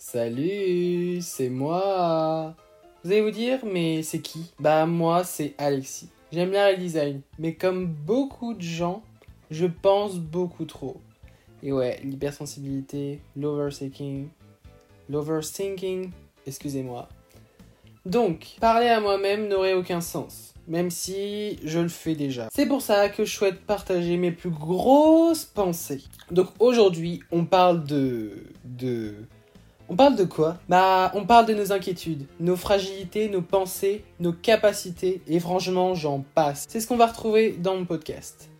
Salut, c'est moi. Vous allez vous dire, mais c'est qui? Bah moi, c'est Alexis. J'aime bien le design, mais comme beaucoup de gens, je pense beaucoup trop. Et ouais, l'hypersensibilité, l'overthinking, l'overthinking, excusez-moi. Donc, parler à moi-même n'aurait aucun sens, même si je le fais déjà. C'est pour ça que je souhaite partager mes plus grosses pensées. Donc aujourd'hui, on parle de... de... On parle de quoi? Bah, on parle de nos inquiétudes, nos fragilités, nos pensées, nos capacités, et franchement, j'en passe. C'est ce qu'on va retrouver dans mon podcast.